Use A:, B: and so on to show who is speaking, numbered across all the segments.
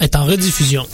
A: Est en rediffusion.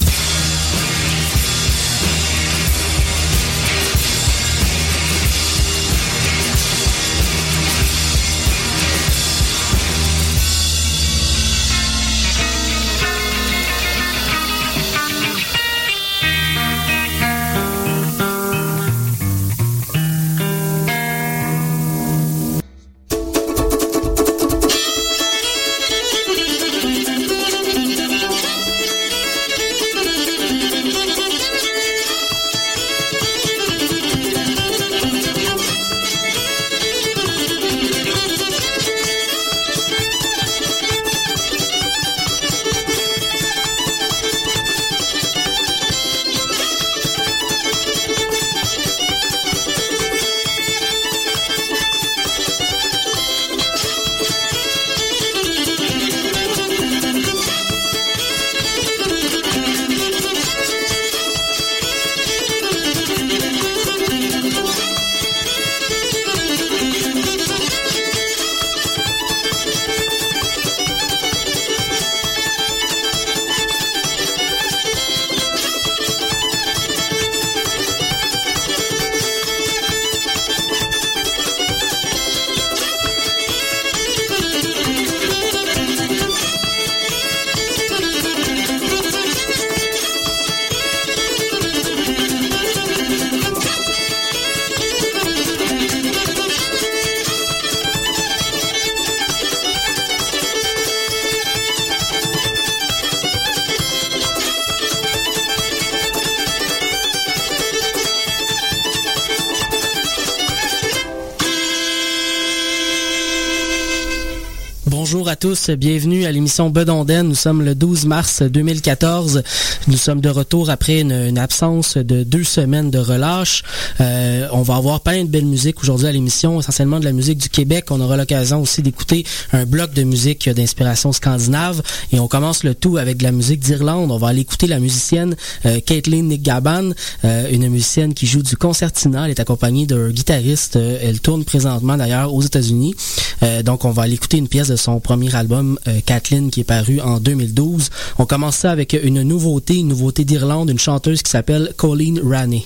A: Tous, bienvenue à l'émission Bedonden. Nous sommes le 12 mars 2014. Nous sommes de retour après une, absence de deux semaines de relâche. Euh, on va avoir plein de belles musiques aujourd'hui à l'émission, essentiellement de la musique du Québec. On aura l'occasion aussi d'écouter un bloc de musique d'inspiration scandinave. Et on commence le tout avec de la musique d'Irlande. On va aller écouter la musicienne euh, Caitlin Nick Gaban, euh, une musicienne qui joue du concertina. Elle est accompagnée d'un guitariste. elle tourne présentement d'ailleurs aux États-Unis. donc on va aller écouter une pièce de son premier album euh, Kathleen qui est paru en 2012. On commence ça avec une nouveauté, une nouveauté d'Irlande, une chanteuse qui s'appelle Colleen Ranney.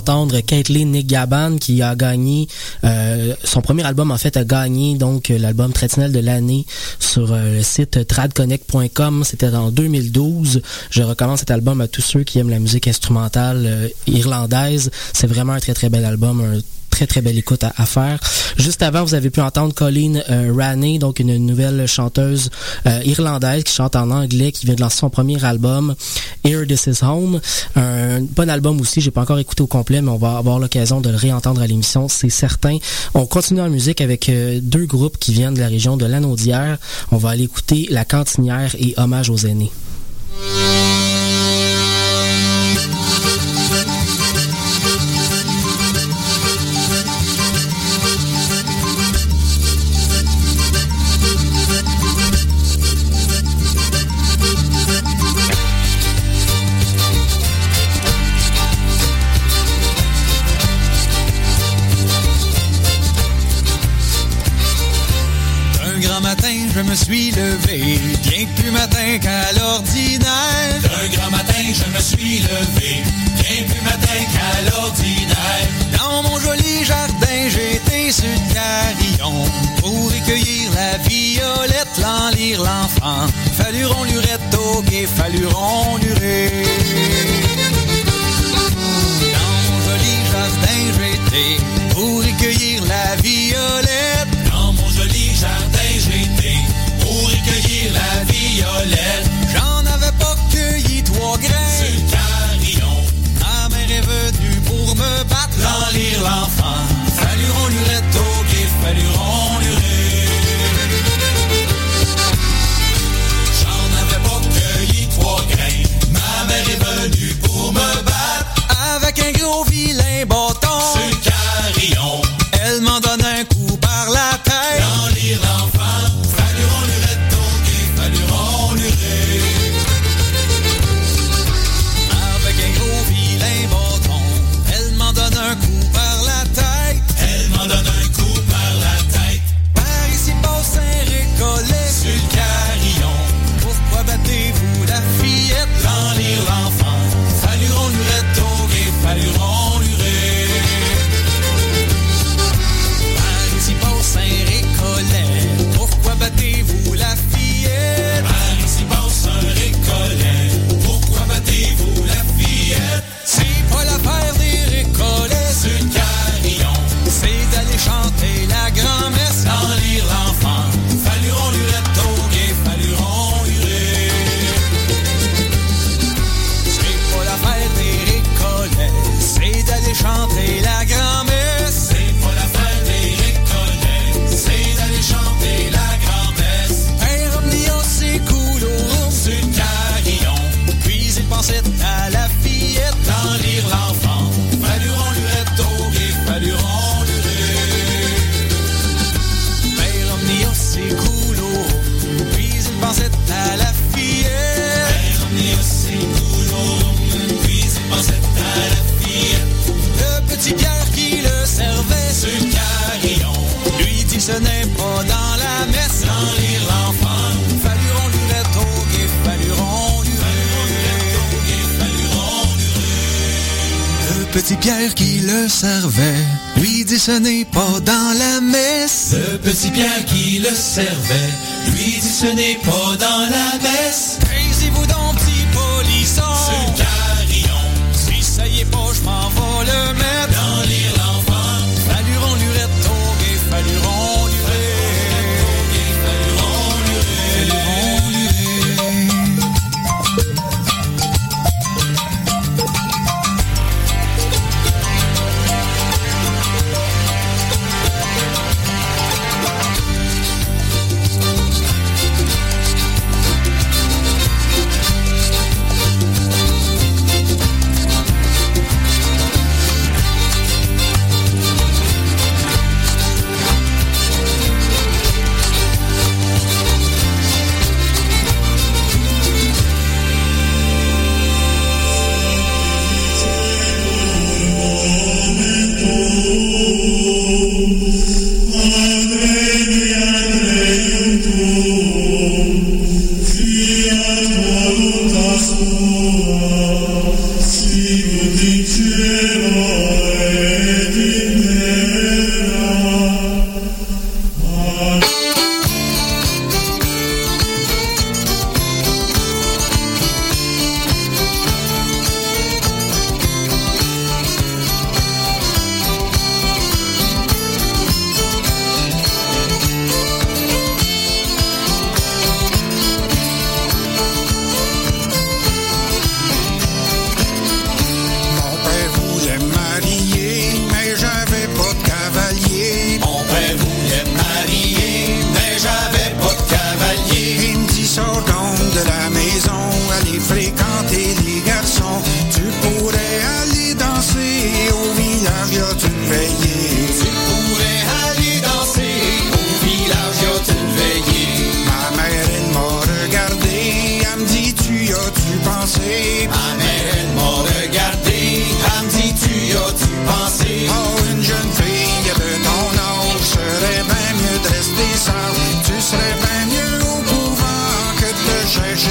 B: d'entendre Caitlin Nick Gaban qui a gagné euh, son premier album en fait a gagné donc l'album traditionnel de l'année sur euh, le site tradconnect.com. C'était en 2012. Je recommande cet album à tous ceux qui aiment la musique instrumentale euh, irlandaise. C'est vraiment un très très bel album, très belle écoute à, faire. Juste avant, vous avez pu entendre Colleen euh, donc une nouvelle chanteuse euh, irlandaise qui chante en anglais, qui vient de lancer son premier album, Here This Is Home. Un bon album aussi, j'ai pas encore écouté au complet, mais on va avoir l'occasion de le réentendre à l'émission, c'est certain. On continue en musique avec euh, deux groupes qui viennent de la région de Lanaudière. On va aller écouter La Cantinière et Hommage aux aînés.
C: Change.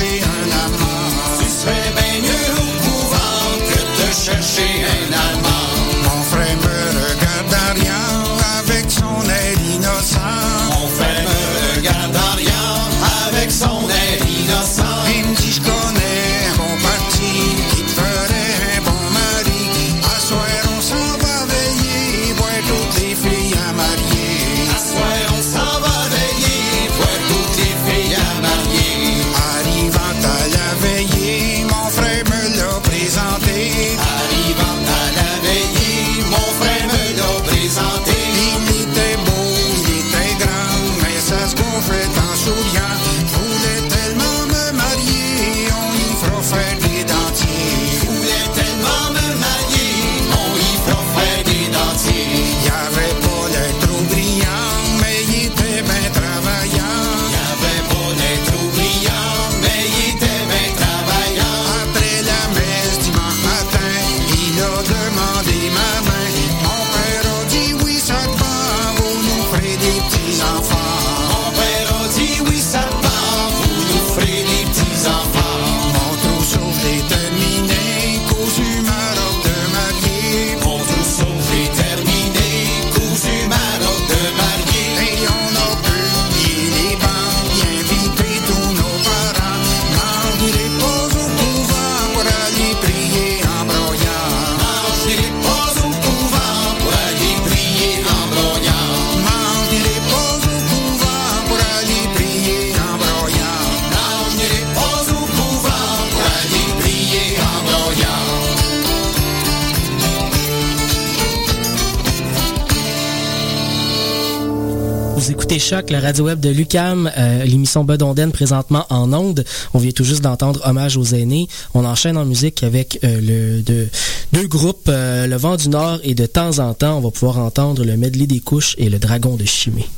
C: Vous
D: écoutez Choc, la radio web de Lucam, euh, l'émission Bedonden présentement en onde. On vient tout juste d'entendre Hommage aux aînés. On enchaîne en musique avec euh, le, deux groupes, euh, Le Vent du Nord et de temps en temps, on va pouvoir entendre le medley des couches et le Dragon de Chimée.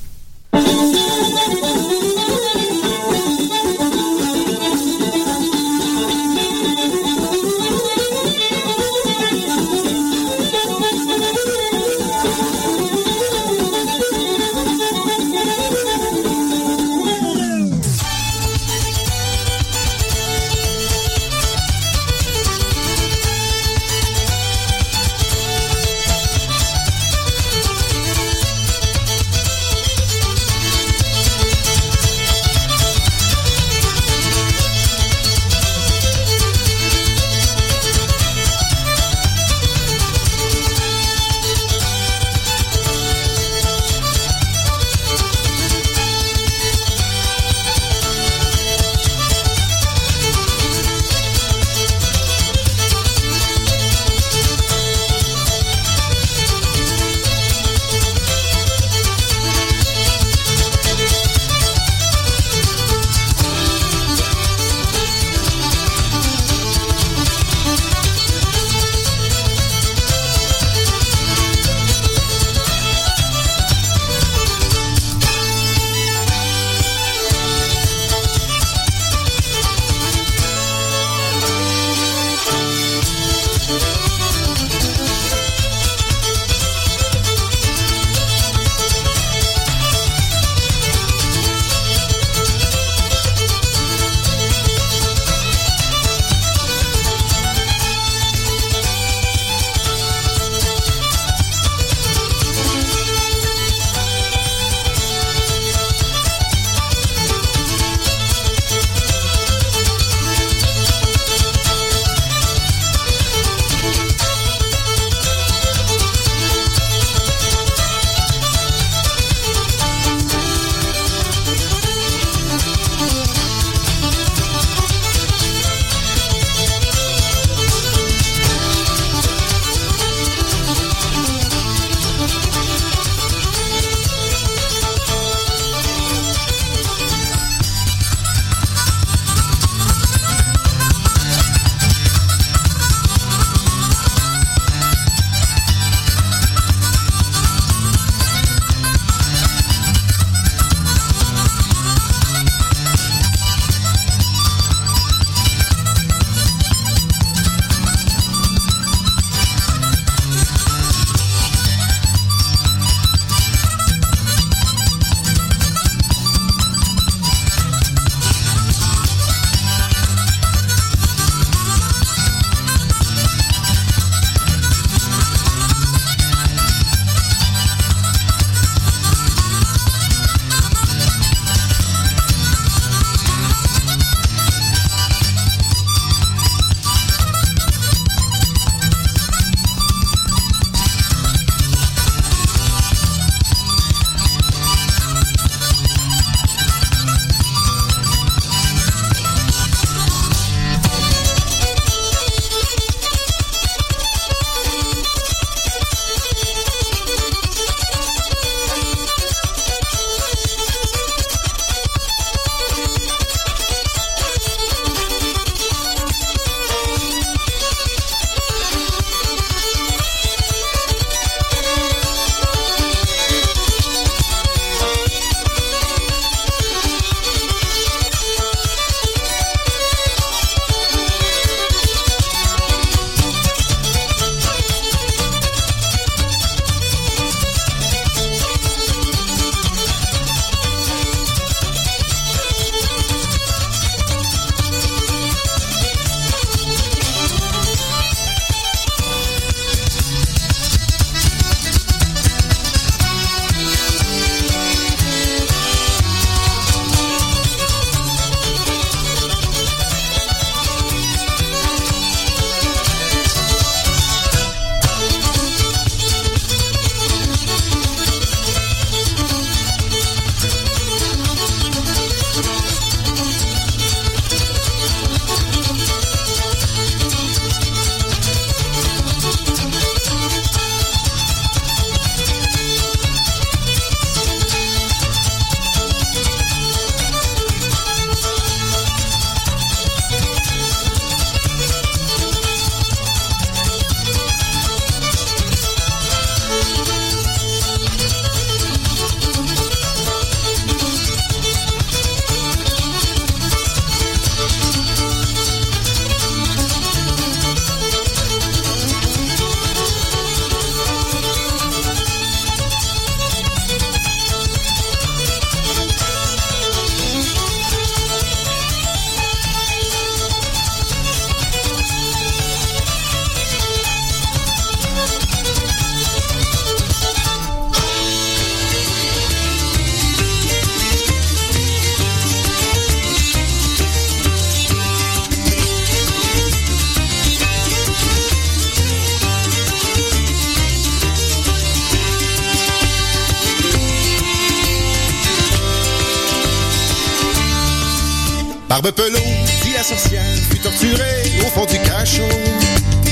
E: Barbe Pelot, dit la sorcière, fut torturée au fond du cachot.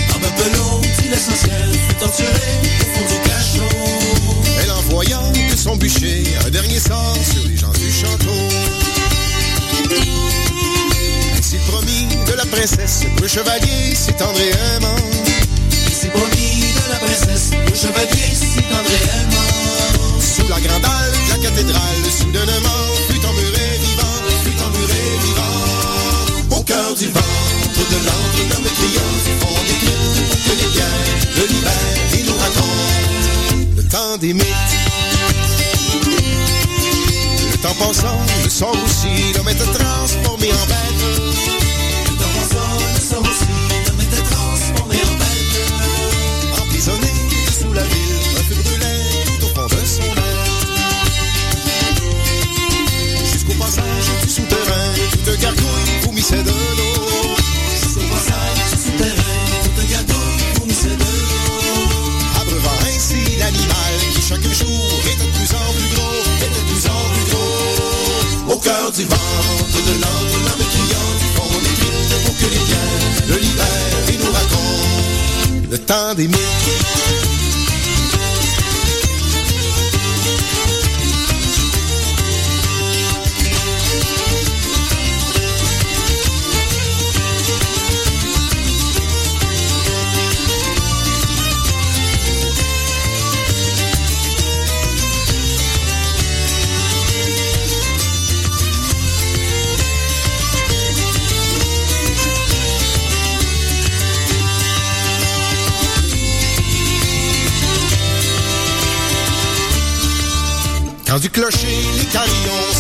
F: Barbe Pelot, dit la sorcière, fut torturée au fond du cachot.
E: Elle envoyant de son bûcher un dernier sort sur les gens du château. Ainsi promis de la princesse, le chevalier et aimant.
F: Ainsi promis de la princesse, le chevalier et aimant.
E: Sous la de la cathédrale, soudainement
F: cœur du ventre de l'antre, l'homme criant du fond des pour que les pierres le libèrent et nous racontent
E: le temps des mythes. Le temps passant, le sort aussi, l'homme était transformé en bête.
F: Ventre de l'homme criant du fond des cryptes pour que les pierres le libèrent et nous racontent
E: Le temps des mythes. Du clocher, les carillons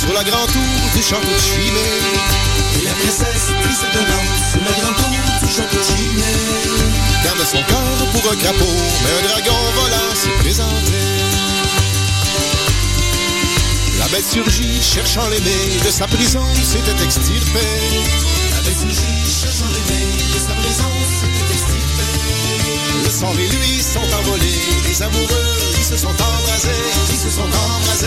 E: sur la grande tour du château de Chimay.
F: Et la princesse, triste donnante, sur la grande tour du château de Chimay.
E: Garde son corps pour un crapaud, mais un dragon volant s'est présenté. La bête surgit, cherchant l'aimé, de sa prison s'était extirpée.
F: La bête surgit, cherchant l'aimé, de sa prison s'était extirpée.
E: Le sang et lui sont envolés, les amoureux, se sont embrasés, ils se sont embrasés.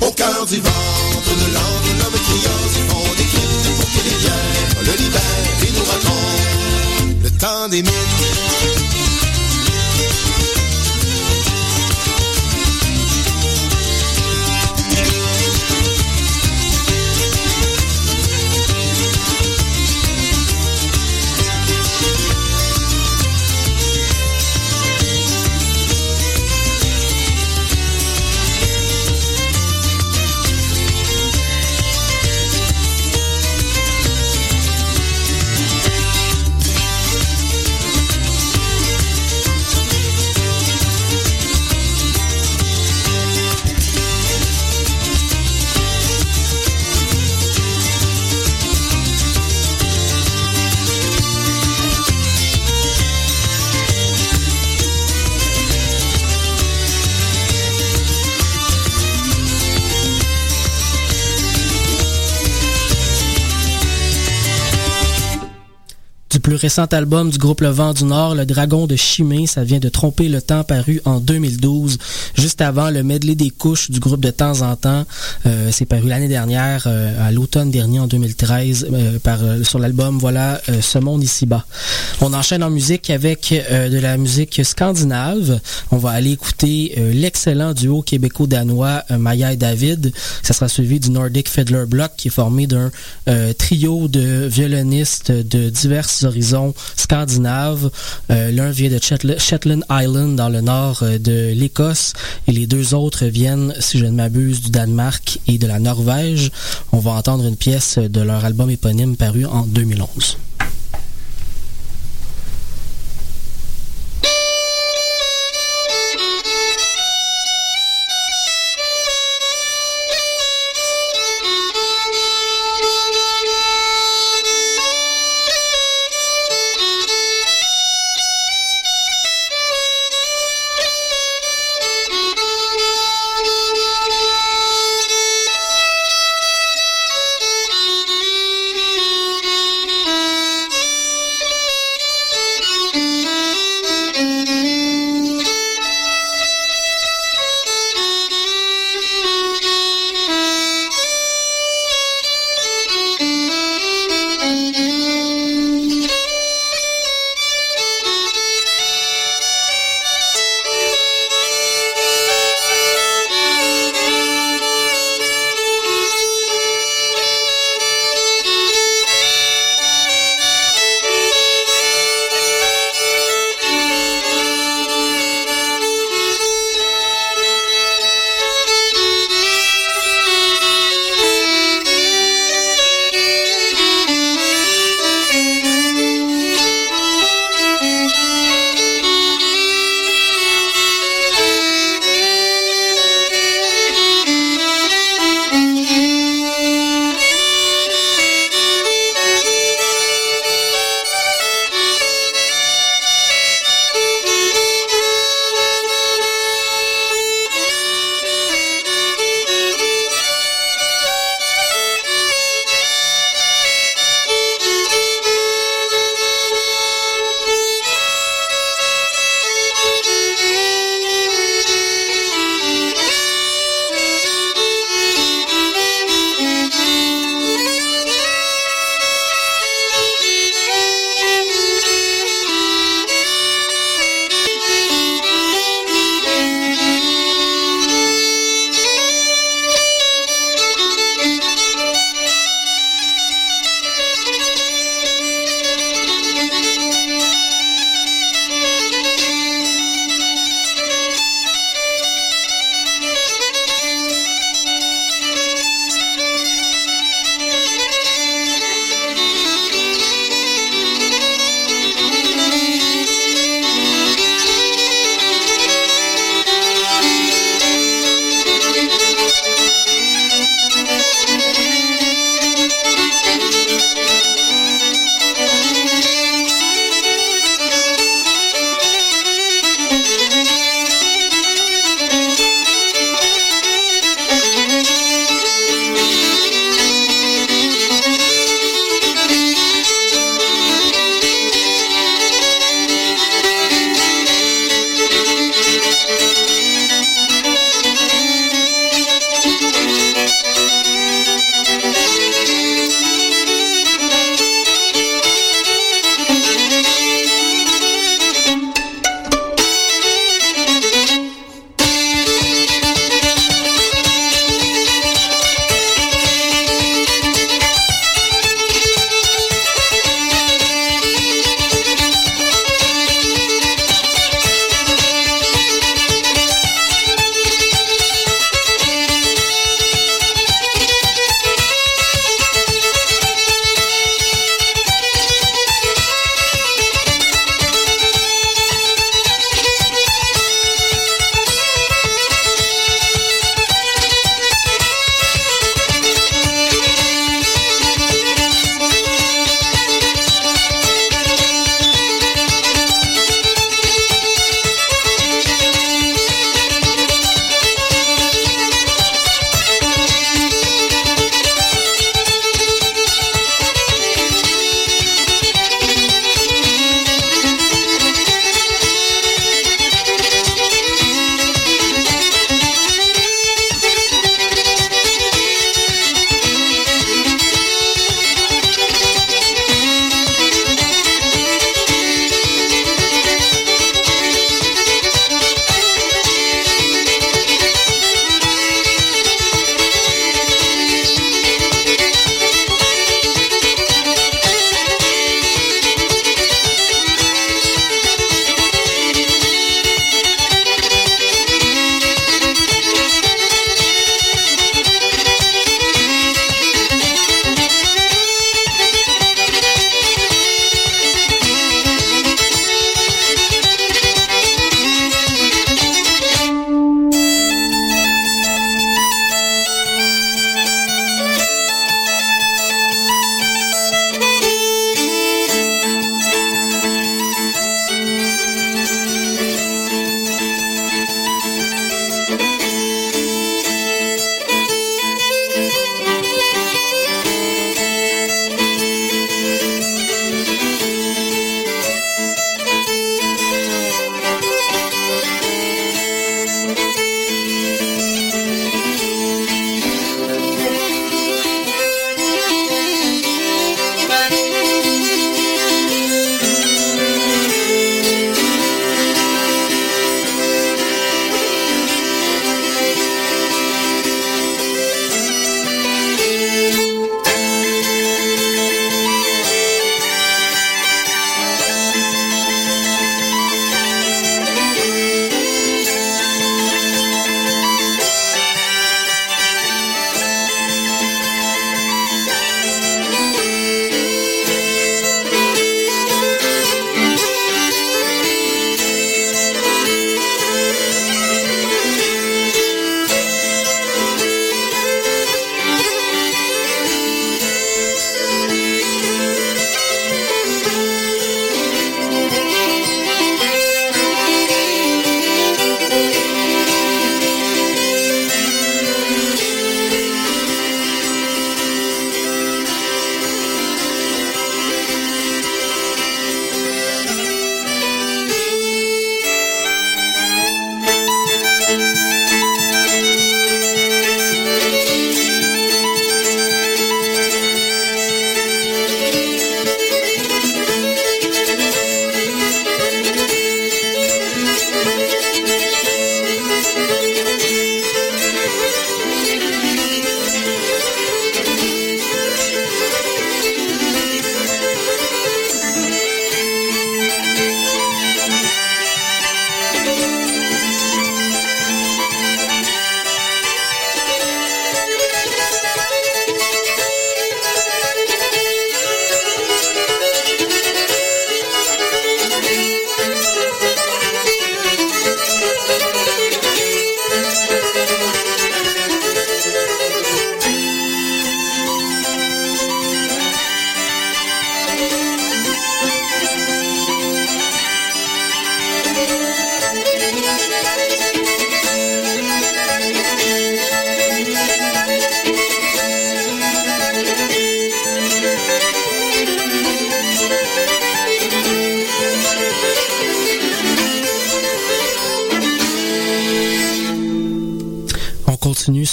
F: Au cœur du ventre de l'antre, l'homme criant du fond des cryptes pour les pierres le libèrent et nous racontent
E: Le temps des mythes.
D: Plus récent album du groupe Le Vent du Nord, Le Dragon de Chimay. Ça vient de Tromper le temps, paru en 2012. Juste avant, le medley des couches du groupe de temps en temps. Euh, c'est paru l'année dernière, euh, à l'automne dernier, en 2013, euh, sur l'album, voilà, Ce monde ici-bas. On enchaîne en musique avec de la musique scandinave. On va aller écouter l'excellent duo québéco-danois Maya et David. Ça sera suivi du Nordic Fiddler Block, qui est formé d'un trio de violonistes de diverses horizons scandinaves. Euh, L'un vient de Shetland Island dans le nord euh, de l'Écosse et les deux autres viennent, si je ne m'abuse, du Danemark et de la Norvège. On va entendre une pièce de leur album éponyme paru en 2011.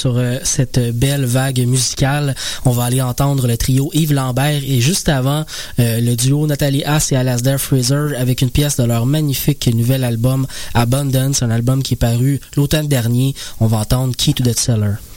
D: Sur euh, cette belle vague musicale. On va aller entendre le trio Yves Lambert et juste avant, euh, le duo Nathalie Haas et Alasdair Fraser avec une pièce de leur magnifique nouvel album Abundance, un album qui est paru l'automne dernier. On va entendre Key to the Cellar.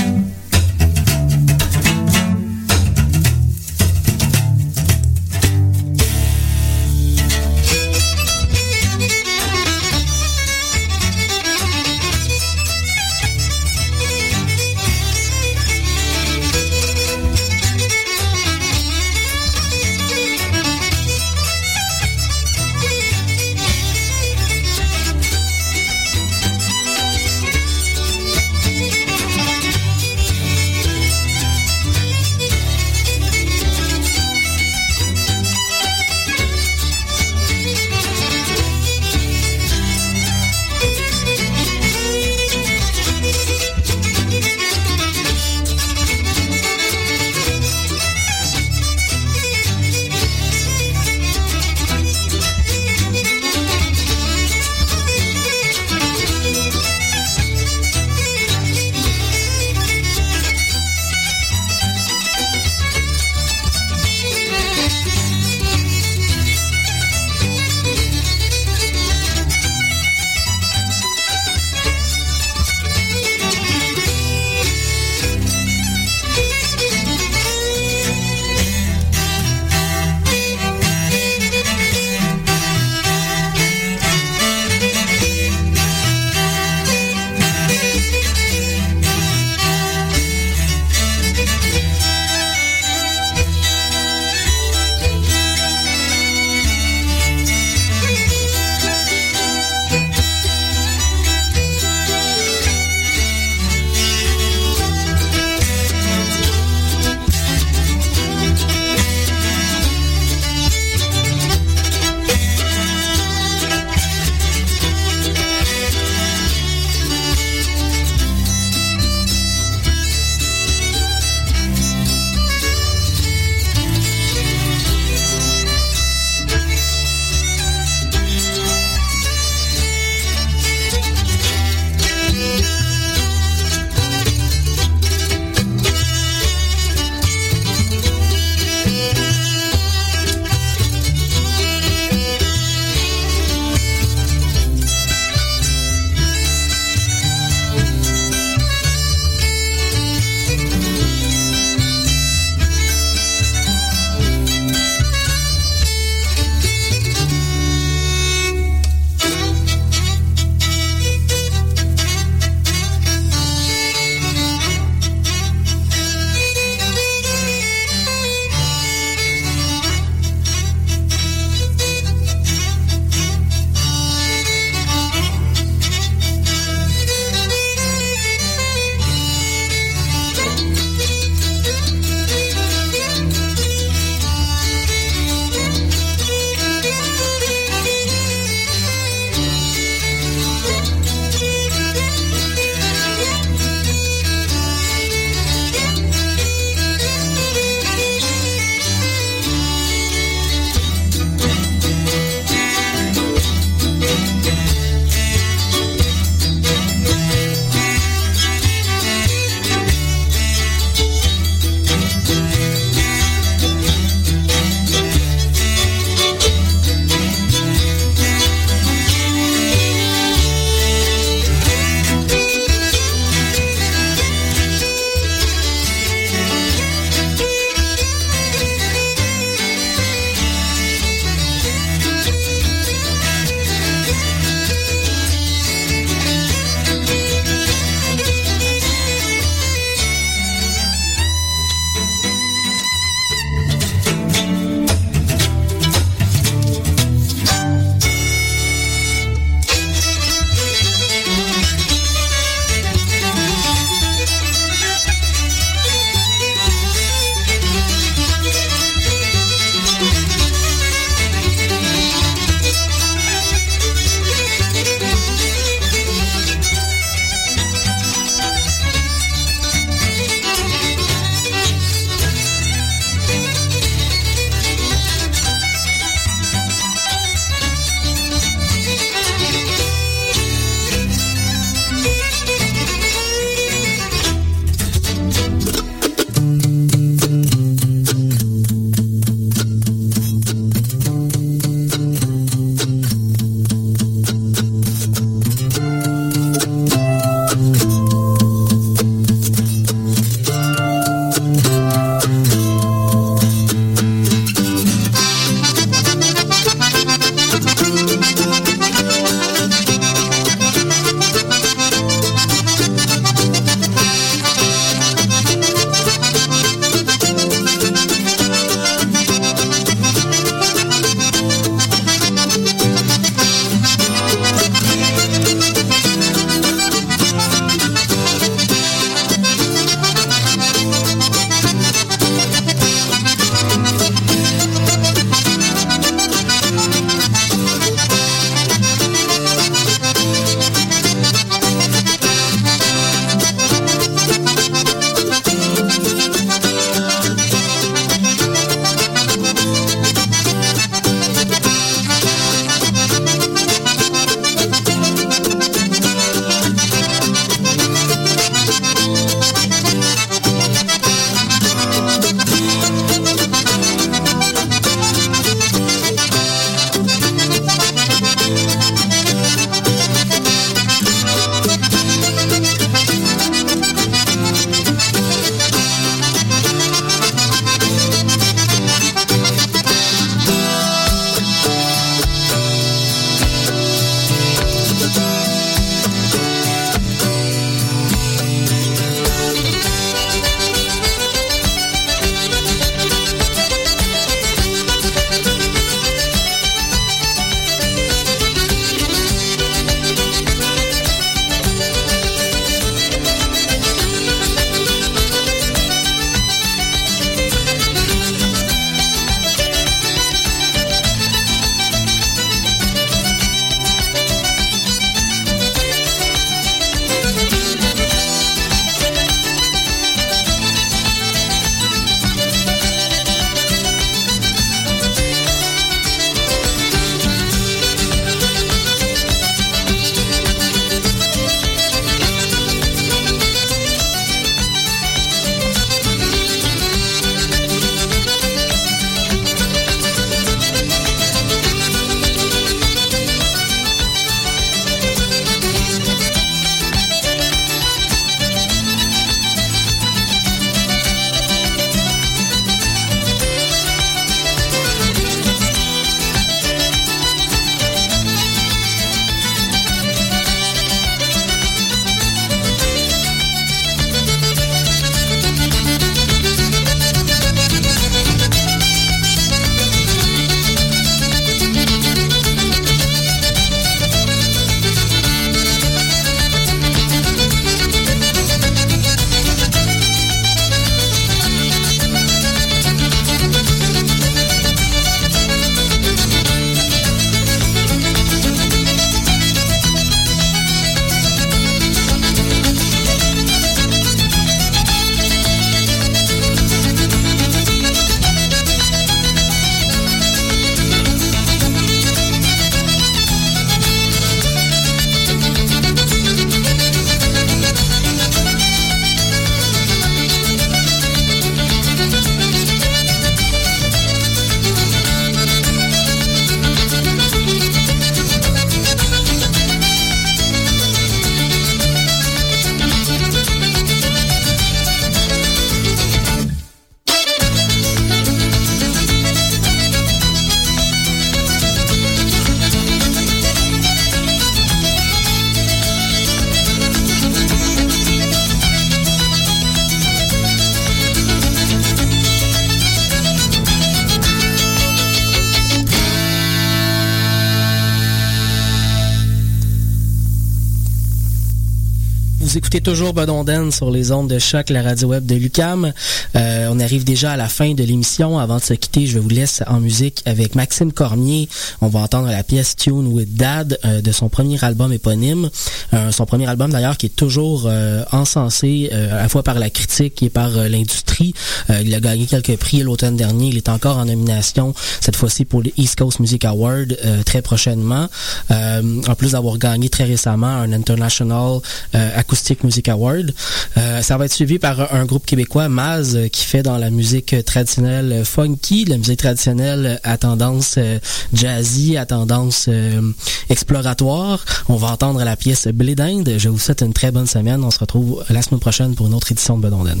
D: Toujours Bedonden sur les ondes de choc, la radio web de Lucam. Euh, on arrive déjà à la fin de l'émission. Avant de se quitter, je vous laisse en musique avec Maxime Cormier. On va entendre la pièce Tune with Dad euh, de son premier album éponyme. Euh, son premier album d'ailleurs qui est toujours encensé à la fois par la critique et par l'industrie. il a gagné quelques prix l'automne dernier. Il est encore en nomination cette fois-ci pour les East Coast Music Award très prochainement. en plus d'avoir gagné très récemment un International Acoustic Music Award. Euh, ça va être suivi par un groupe québécois, Maz, qui fait dans la musique traditionnelle funky, la musique traditionnelle à tendance euh, jazzy, à tendance euh, exploratoire. On va entendre la pièce Blé d'Inde. Je vous souhaite une très bonne semaine. On se retrouve la semaine prochaine pour une autre édition de Bedonden.